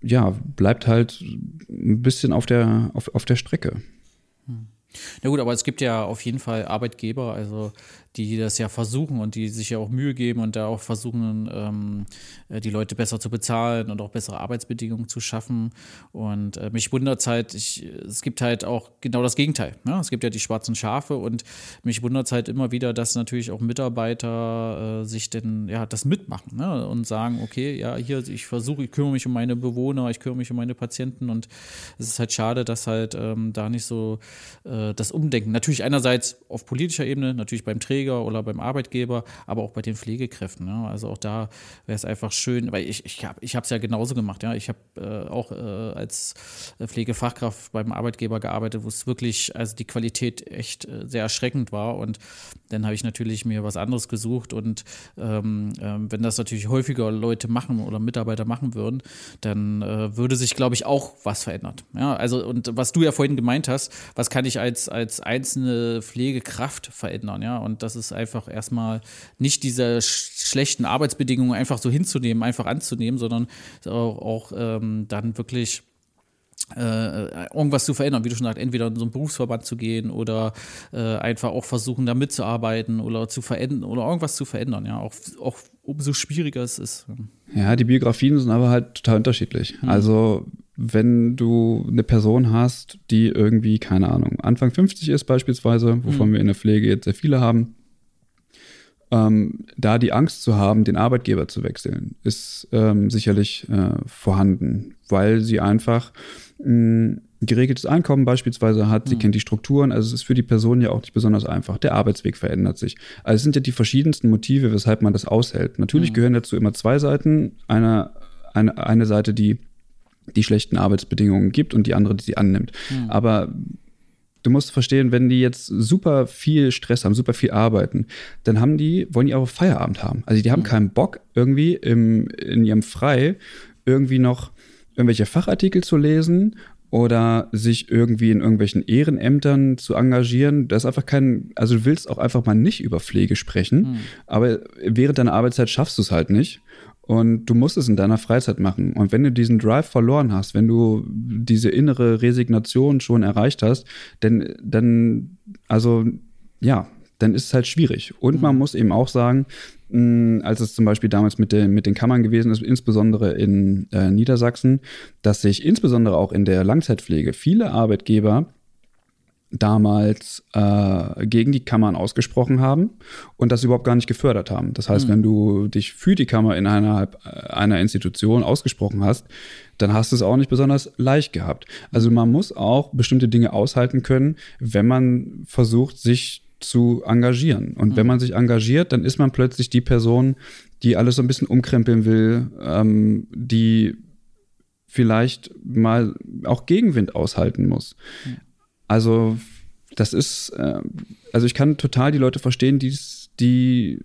ja, bleibt halt ein bisschen auf der, auf, auf der Strecke. Hm. Na gut, aber es gibt ja auf jeden Fall Arbeitgeber, also die das ja versuchen und die sich ja auch Mühe geben und da auch versuchen, ähm, äh, die Leute besser zu bezahlen und auch bessere Arbeitsbedingungen zu schaffen. Und äh, mich wundert halt, ich, es gibt halt auch genau das Gegenteil. Ne? Es gibt ja die schwarzen Schafe und mich wundert halt immer wieder, dass natürlich auch Mitarbeiter äh, sich denn ja das mitmachen ne? und sagen, okay, ja, hier, ich versuche, ich kümmere mich um meine Bewohner, ich kümmere mich um meine Patienten und es ist halt schade, dass halt ähm, da nicht so äh, das Umdenken, natürlich einerseits auf politischer Ebene, natürlich beim Träger, Träger oder beim Arbeitgeber, aber auch bei den Pflegekräften. Ne? Also auch da wäre es einfach schön, weil ich, ich habe es ja genauso gemacht. Ja? Ich habe äh, auch äh, als Pflegefachkraft beim Arbeitgeber gearbeitet, wo es wirklich, also die Qualität echt äh, sehr erschreckend war. Und dann habe ich natürlich mir was anderes gesucht. Und ähm, ähm, wenn das natürlich häufiger Leute machen oder Mitarbeiter machen würden, dann äh, würde sich, glaube ich, auch was verändern. Ja, also und was du ja vorhin gemeint hast, was kann ich als, als einzelne Pflegekraft verändern? Ja, und das ist einfach erstmal nicht diese schlechten Arbeitsbedingungen einfach so hinzunehmen, einfach anzunehmen, sondern auch, auch ähm, dann wirklich äh, irgendwas zu verändern, wie du schon sagst, entweder in so einen Berufsverband zu gehen oder äh, einfach auch versuchen, da mitzuarbeiten oder zu verändern oder irgendwas zu verändern, ja, auch, auch umso schwieriger es ist. Ja, die Biografien sind aber halt total unterschiedlich. Hm. Also wenn du eine Person hast, die irgendwie, keine Ahnung, Anfang 50 ist beispielsweise, wovon hm. wir in der Pflege jetzt sehr viele haben, ähm, da die Angst zu haben, den Arbeitgeber zu wechseln, ist ähm, sicherlich äh, vorhanden, weil sie einfach ein geregeltes Einkommen beispielsweise hat, sie mhm. kennt die Strukturen, also es ist für die Person ja auch nicht besonders einfach. Der Arbeitsweg verändert sich. Also es sind ja die verschiedensten Motive, weshalb man das aushält. Natürlich mhm. gehören dazu immer zwei Seiten. Eine, eine, eine Seite, die die schlechten Arbeitsbedingungen gibt und die andere, die sie annimmt. Mhm. Aber du musst verstehen, wenn die jetzt super viel Stress haben, super viel arbeiten, dann haben die, wollen die auch Feierabend haben. Also die haben mhm. keinen Bock, irgendwie im, in ihrem Frei irgendwie noch irgendwelche Fachartikel zu lesen oder sich irgendwie in irgendwelchen Ehrenämtern zu engagieren. Das ist einfach kein, also du willst auch einfach mal nicht über Pflege sprechen, mhm. aber während deiner Arbeitszeit schaffst du es halt nicht. Und du musst es in deiner Freizeit machen. Und wenn du diesen Drive verloren hast, wenn du diese innere Resignation schon erreicht hast, dann, dann, also, ja, dann ist es halt schwierig. Und mhm. man muss eben auch sagen, mh, als es zum Beispiel damals mit, den mit den Kammern gewesen ist, insbesondere in äh, Niedersachsen, dass sich insbesondere auch in der Langzeitpflege viele Arbeitgeber damals äh, gegen die Kammern ausgesprochen haben und das überhaupt gar nicht gefördert haben. Das heißt, mhm. wenn du dich für die Kammer innerhalb äh, einer Institution ausgesprochen hast, dann hast du es auch nicht besonders leicht gehabt. Also man muss auch bestimmte Dinge aushalten können, wenn man versucht, sich zu engagieren. Und mhm. wenn man sich engagiert, dann ist man plötzlich die Person, die alles so ein bisschen umkrempeln will, ähm, die vielleicht mal auch Gegenwind aushalten muss. Mhm. Also, das ist, äh, also ich kann total die Leute verstehen, die, die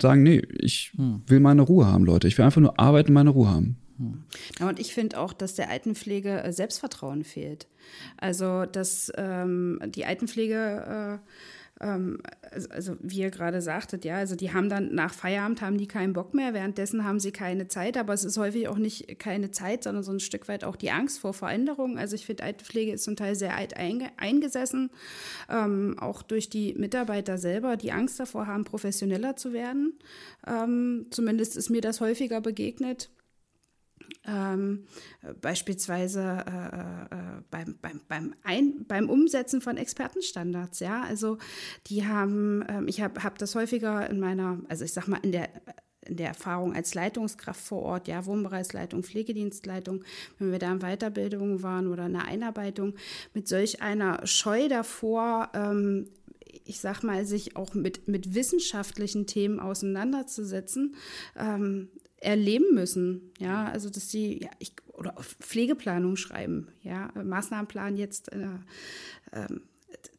sagen, nee, ich hm. will meine Ruhe haben, Leute. Ich will einfach nur arbeiten und meine Ruhe haben. Hm. Ja, und ich finde auch, dass der Altenpflege äh, Selbstvertrauen fehlt. Also, dass ähm, die Altenpflege äh, also, also wie ihr gerade sagtet, ja, also die haben dann nach Feierabend haben die keinen Bock mehr, währenddessen haben sie keine Zeit, aber es ist häufig auch nicht keine Zeit, sondern so ein Stück weit auch die Angst vor Veränderungen. Also ich finde, Altenpflege ist zum Teil sehr alt einge eingesessen, ähm, auch durch die Mitarbeiter selber, die Angst davor haben, professioneller zu werden. Ähm, zumindest ist mir das häufiger begegnet. Ähm, beispielsweise äh, äh, beim, beim, beim, Ein, beim Umsetzen von Expertenstandards, ja. Also die haben, ähm, ich habe hab das häufiger in meiner, also ich sag mal, in der in der Erfahrung als Leitungskraft vor Ort, ja, Wohnbereichsleitung, Pflegedienstleitung, wenn wir da in Weiterbildungen waren oder in der Einarbeitung, mit solch einer Scheu davor, ähm, ich sag mal, sich auch mit, mit wissenschaftlichen Themen auseinanderzusetzen, ähm, erleben müssen. Ja, also dass sie ja, ich, oder Pflegeplanung schreiben, ja, Maßnahmenplan jetzt. Äh, äh,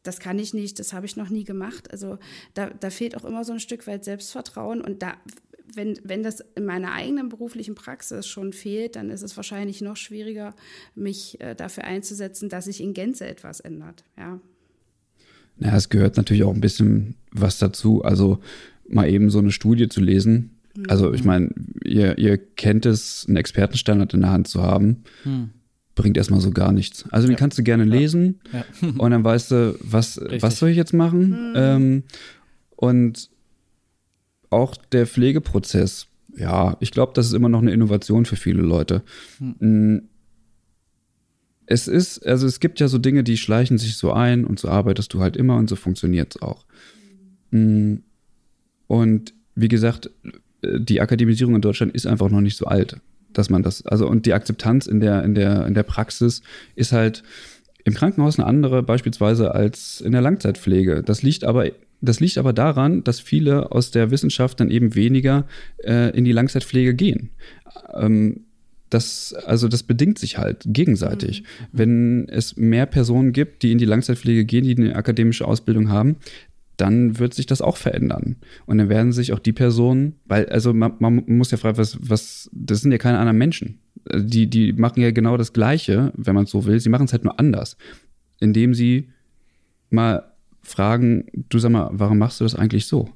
das kann ich nicht, das habe ich noch nie gemacht. Also da, da fehlt auch immer so ein Stück weit Selbstvertrauen und da wenn, wenn das in meiner eigenen beruflichen Praxis schon fehlt, dann ist es wahrscheinlich noch schwieriger, mich äh, dafür einzusetzen, dass sich in Gänze etwas ändert. Ja. Naja, es gehört natürlich auch ein bisschen was dazu. Also mal eben so eine Studie zu lesen, also ich meine, ihr, ihr kennt es, einen Expertenstandard in der Hand zu haben, hm. bringt erstmal so gar nichts. Also den ja. kannst du gerne lesen ja. und dann weißt du, was, was soll ich jetzt machen? Hm. Ähm, und auch der Pflegeprozess, ja, ich glaube, das ist immer noch eine Innovation für viele Leute. Hm. hm. Es ist, also es gibt ja so Dinge, die schleichen sich so ein und so arbeitest du halt immer und so funktioniert es auch. Hm. Und wie gesagt, die Akademisierung in Deutschland ist einfach noch nicht so alt, dass man das, also und die Akzeptanz in der, in der, in der Praxis ist halt im Krankenhaus eine andere beispielsweise als in der Langzeitpflege. Das liegt aber das liegt aber daran, dass viele aus der Wissenschaft dann eben weniger äh, in die Langzeitpflege gehen. Ähm, das, also das bedingt sich halt gegenseitig. Mhm. Wenn es mehr Personen gibt, die in die Langzeitpflege gehen, die eine akademische Ausbildung haben, dann wird sich das auch verändern. Und dann werden sich auch die Personen, weil, also man, man muss ja fragen, was, was, das sind ja keine anderen Menschen. Die, die machen ja genau das Gleiche, wenn man es so will. Sie machen es halt nur anders. Indem sie mal fragen, du sag mal, warum machst du das eigentlich so?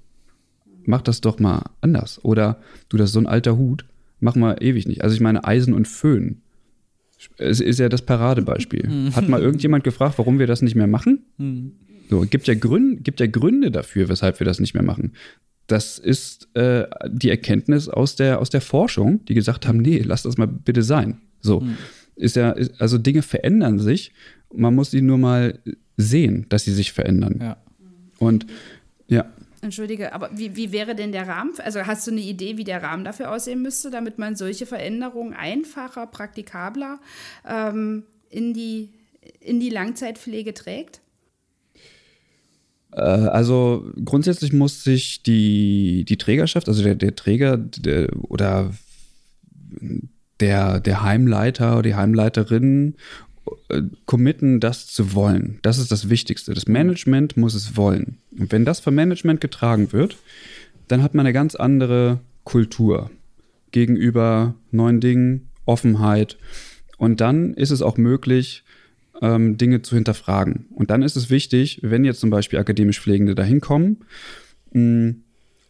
Mach das doch mal anders. Oder du, das ist so ein alter Hut, mach mal ewig nicht. Also ich meine, Eisen und Föhn. Es ist ja das Paradebeispiel. Hat mal irgendjemand gefragt, warum wir das nicht mehr machen? So, gibt ja Gründe, gibt ja Gründe dafür, weshalb wir das nicht mehr machen. Das ist äh, die Erkenntnis aus der, aus der Forschung, die gesagt haben, nee, lass das mal bitte sein. So. Mhm. Ist ja, ist, also Dinge verändern sich. Man muss sie nur mal sehen, dass sie sich verändern. Ja. Und ja. Entschuldige, aber wie, wie wäre denn der Rahmen? Also hast du eine Idee, wie der Rahmen dafür aussehen müsste, damit man solche Veränderungen einfacher, praktikabler ähm, in, die, in die Langzeitpflege trägt? Äh, also grundsätzlich muss sich die, die Trägerschaft, also der, der Träger der, oder der, der Heimleiter oder die Heimleiterin äh, committen, das zu wollen. Das ist das Wichtigste. Das Management muss es wollen. Und wenn das vom Management getragen wird, dann hat man eine ganz andere Kultur gegenüber neuen Dingen, Offenheit. Und dann ist es auch möglich, ähm, Dinge zu hinterfragen. Und dann ist es wichtig, wenn jetzt zum Beispiel akademisch Pflegende dahin kommen, mh, mm,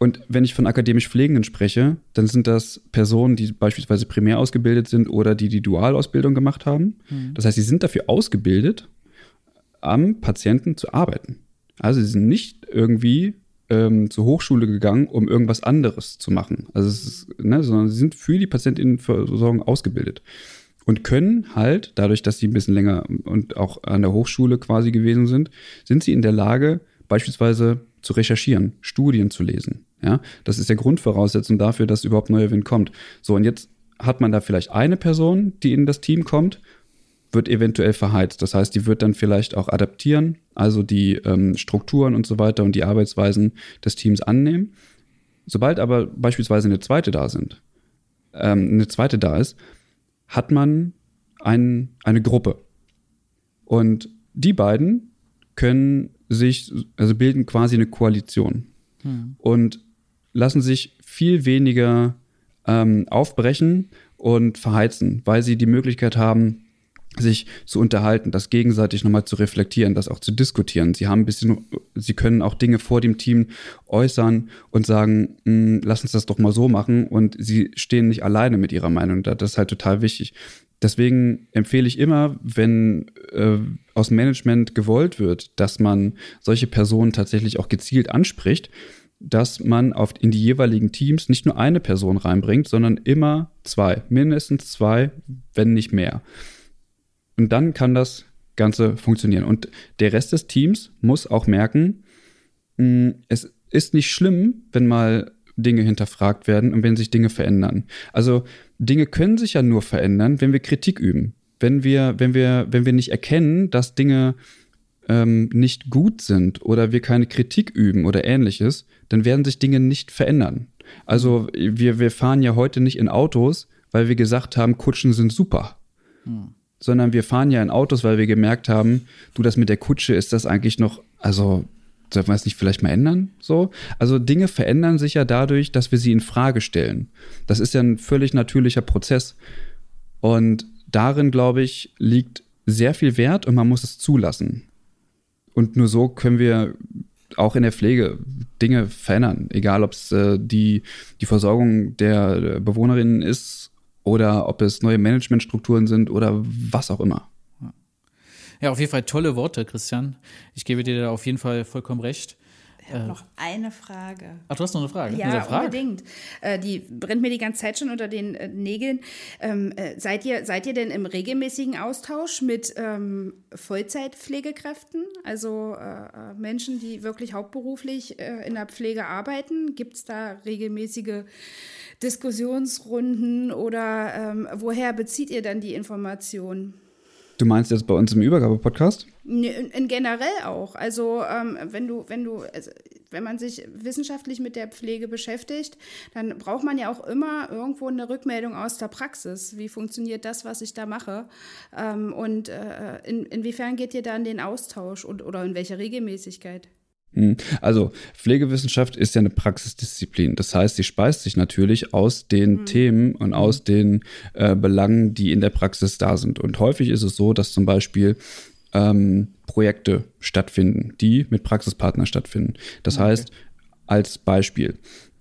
und wenn ich von akademisch Pflegenden spreche, dann sind das Personen, die beispielsweise primär ausgebildet sind oder die die Dualausbildung gemacht haben. Mhm. Das heißt, sie sind dafür ausgebildet, am Patienten zu arbeiten. Also sie sind nicht irgendwie ähm, zur Hochschule gegangen, um irgendwas anderes zu machen. Also ist, ne, sondern sie sind für die Patientinnenversorgung ausgebildet und können halt, dadurch, dass sie ein bisschen länger und auch an der Hochschule quasi gewesen sind, sind sie in der Lage, beispielsweise zu recherchieren, Studien zu lesen. Ja, das ist der Grundvoraussetzung dafür, dass überhaupt neuer Wind kommt. So, und jetzt hat man da vielleicht eine Person, die in das Team kommt, wird eventuell verheizt. Das heißt, die wird dann vielleicht auch adaptieren, also die ähm, Strukturen und so weiter und die Arbeitsweisen des Teams annehmen. Sobald aber beispielsweise eine zweite da sind, ähm, eine zweite da ist, hat man ein, eine Gruppe. Und die beiden können sich, also bilden quasi eine Koalition hm. und lassen sich viel weniger ähm, aufbrechen und verheizen, weil sie die Möglichkeit haben, sich zu unterhalten, das gegenseitig nochmal zu reflektieren, das auch zu diskutieren. Sie haben ein bisschen, sie können auch Dinge vor dem Team äußern und sagen, hm, lass uns das doch mal so machen und sie stehen nicht alleine mit ihrer Meinung da. Das ist halt total wichtig. Deswegen empfehle ich immer, wenn äh, aus Management gewollt wird, dass man solche Personen tatsächlich auch gezielt anspricht, dass man auf, in die jeweiligen Teams nicht nur eine Person reinbringt, sondern immer zwei, mindestens zwei, wenn nicht mehr. Und dann kann das Ganze funktionieren. Und der Rest des Teams muss auch merken, mm, es ist nicht schlimm, wenn mal Dinge hinterfragt werden und wenn sich Dinge verändern. Also Dinge können sich ja nur verändern, wenn wir Kritik üben. Wenn wir, wenn wir, wenn wir nicht erkennen, dass Dinge ähm, nicht gut sind oder wir keine Kritik üben oder ähnliches, dann werden sich Dinge nicht verändern. Also wir, wir fahren ja heute nicht in Autos, weil wir gesagt haben, Kutschen sind super. Hm sondern wir fahren ja in Autos, weil wir gemerkt haben, du, das mit der Kutsche ist das eigentlich noch, also sollten wir es nicht vielleicht mal ändern? So? Also Dinge verändern sich ja dadurch, dass wir sie in Frage stellen. Das ist ja ein völlig natürlicher Prozess. Und darin, glaube ich, liegt sehr viel Wert und man muss es zulassen. Und nur so können wir auch in der Pflege Dinge verändern. Egal, ob es äh, die, die Versorgung der Bewohnerinnen ist oder ob es neue Managementstrukturen sind oder was auch immer. Ja, auf jeden Fall tolle Worte, Christian. Ich gebe dir da auf jeden Fall vollkommen recht. Ich habe äh, noch eine Frage. Ach, du hast noch eine Frage? Ja, Frage? unbedingt. Äh, die brennt mir die ganze Zeit schon unter den äh, Nägeln. Ähm, äh, seid, ihr, seid ihr denn im regelmäßigen Austausch mit ähm, Vollzeitpflegekräften? Also äh, äh, Menschen, die wirklich hauptberuflich in der Pflege arbeiten? Gibt es da regelmäßige Diskussionsrunden oder ähm, woher bezieht ihr dann die Informationen? Du meinst jetzt bei uns im Übergabe-Podcast? In, in, generell auch. Also ähm, wenn du, wenn du, also, wenn man sich wissenschaftlich mit der Pflege beschäftigt, dann braucht man ja auch immer irgendwo eine Rückmeldung aus der Praxis. Wie funktioniert das, was ich da mache? Ähm, und äh, in, inwiefern geht ihr da in den Austausch und oder in welcher Regelmäßigkeit? Hm. Also Pflegewissenschaft ist ja eine Praxisdisziplin. Das heißt, sie speist sich natürlich aus den mhm. Themen und aus hm. den äh, Belangen, die in der Praxis da sind. Und häufig ist es so, dass zum Beispiel ähm, Projekte stattfinden, die mit Praxispartnern stattfinden. Das okay. heißt, als Beispiel,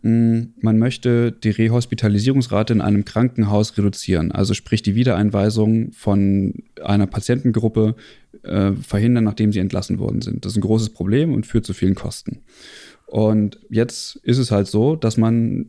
man möchte die Rehospitalisierungsrate in einem Krankenhaus reduzieren, also sprich die Wiedereinweisung von einer Patientengruppe äh, verhindern, nachdem sie entlassen worden sind. Das ist ein großes Problem und führt zu vielen Kosten. Und jetzt ist es halt so, dass man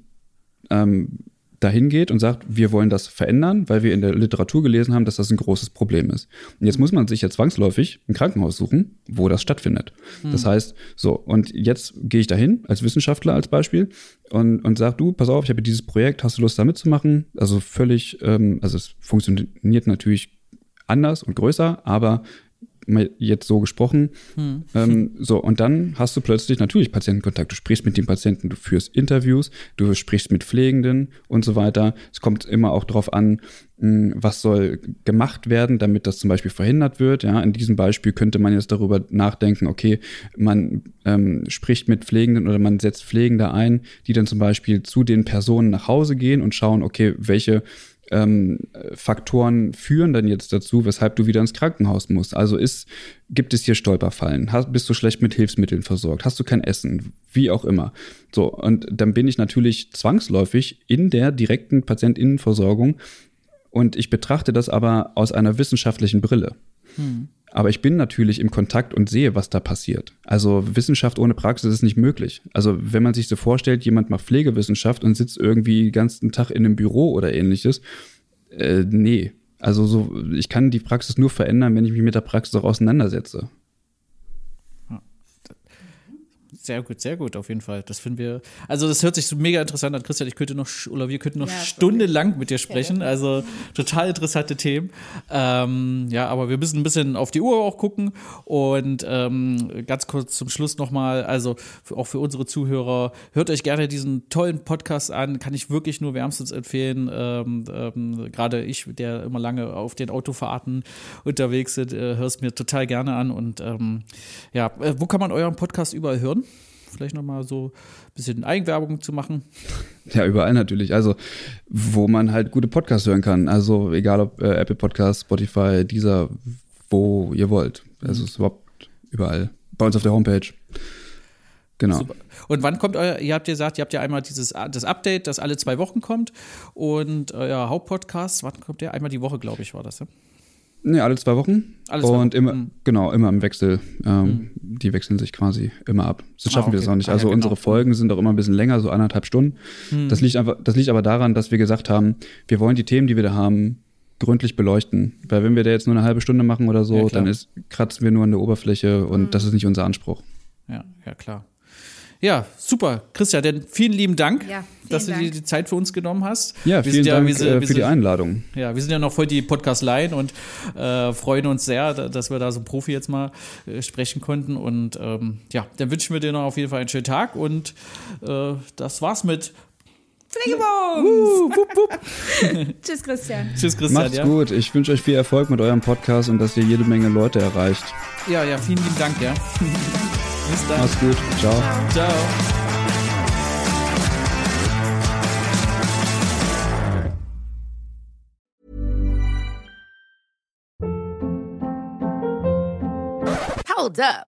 ähm, dahin geht und sagt, wir wollen das verändern, weil wir in der Literatur gelesen haben, dass das ein großes Problem ist. Und jetzt muss man sich ja zwangsläufig ein Krankenhaus suchen, wo das stattfindet. Hm. Das heißt, so, und jetzt gehe ich dahin als Wissenschaftler als Beispiel und, und sag, du, pass auf, ich habe dieses Projekt, hast du Lust da mitzumachen? Also völlig, ähm, also es funktioniert natürlich anders und größer, aber jetzt so gesprochen. Hm. Ähm, so, und dann hast du plötzlich natürlich Patientenkontakt. Du sprichst mit den Patienten, du führst Interviews, du sprichst mit Pflegenden und so weiter. Es kommt immer auch darauf an, hm, was soll gemacht werden, damit das zum Beispiel verhindert wird. Ja, in diesem Beispiel könnte man jetzt darüber nachdenken, okay, man ähm, spricht mit Pflegenden oder man setzt Pflegende ein, die dann zum Beispiel zu den Personen nach Hause gehen und schauen, okay, welche ähm, Faktoren führen dann jetzt dazu, weshalb du wieder ins Krankenhaus musst? Also ist, gibt es hier Stolperfallen? Hast, bist du schlecht mit Hilfsmitteln versorgt? Hast du kein Essen? Wie auch immer. So, und dann bin ich natürlich zwangsläufig in der direkten Patientinnenversorgung und ich betrachte das aber aus einer wissenschaftlichen Brille. Hm. Aber ich bin natürlich im Kontakt und sehe, was da passiert. Also Wissenschaft ohne Praxis ist nicht möglich. Also wenn man sich so vorstellt, jemand macht Pflegewissenschaft und sitzt irgendwie den ganzen Tag in einem Büro oder ähnliches, äh, nee. Also so, ich kann die Praxis nur verändern, wenn ich mich mit der Praxis auch auseinandersetze. Sehr gut, sehr gut, auf jeden Fall. Das finden wir. Also, das hört sich so mega interessant an, Christian. Ich könnte noch, oder wir könnten noch ja, stundenlang mit dir sprechen. Also, total interessante Themen. Ähm, ja, aber wir müssen ein bisschen auf die Uhr auch gucken. Und ähm, ganz kurz zum Schluss nochmal, also auch für unsere Zuhörer, hört euch gerne diesen tollen Podcast an. Kann ich wirklich nur wärmstens empfehlen. Ähm, ähm Gerade ich, der immer lange auf den Autofahrten unterwegs ist, äh, hörst mir total gerne an. Und ähm, ja, äh, wo kann man euren Podcast überall hören? Vielleicht nochmal so ein bisschen Eigenwerbung zu machen. Ja, überall natürlich. Also, wo man halt gute Podcasts hören kann. Also, egal ob äh, Apple Podcasts, Spotify, dieser, wo ihr wollt. Also, es ist überhaupt überall. Bei uns auf der Homepage. Genau. Super. Und wann kommt euer, ihr habt ja gesagt, ihr habt ja einmal dieses das Update, das alle zwei Wochen kommt und euer Hauptpodcast, wann kommt der? Einmal die Woche, glaube ich, war das, ja? Nee, alle zwei Wochen. Alle zwei und immer, Mhm. genau, immer im Wechsel. Ähm, Die wechseln sich quasi immer ab. So schaffen Ah, wir das okay. auch nicht. Ah, ja, Also genau. unsere Folgen sind auch immer ein bisschen länger, so anderthalb Stunden. Mhm. Das liegt einfach, das liegt aber daran, dass wir gesagt haben, wir wollen die Themen, die wir da haben, gründlich beleuchten. Weil wenn wir da jetzt nur eine halbe Stunde machen oder so, Ja, dann ist, kratzen wir nur an der Oberfläche und das ist nicht unser Anspruch. Ja, ja, klar. Ja, super. Christian, denn vielen lieben Dank, Ja, vielen dass du dir Dank. die Zeit für uns genommen hast. Ja, Wir vielen sind ja, Dank wir sind, äh, wir für sind, die Einladung. Ja, wir sind ja noch voll die Podcast-Laien und äh, freuen uns sehr, da- dass wir da so einen Profi jetzt mal äh, sprechen konnten. Und ähm, ja, dann wünschen wir dir noch auf jeden Fall einen schönen Tag und äh, das war's mit Pflegebums! Tschüss, Christian. Tschüss, Christian. Macht's ja. gut. Ich wünsche euch viel Erfolg mit eurem Podcast und dass ihr jede Menge Leute erreicht. ja, ja, vielen lieben Dank, ja. Bis dann. Macht's gut. Ciao. Ciao. Hold up.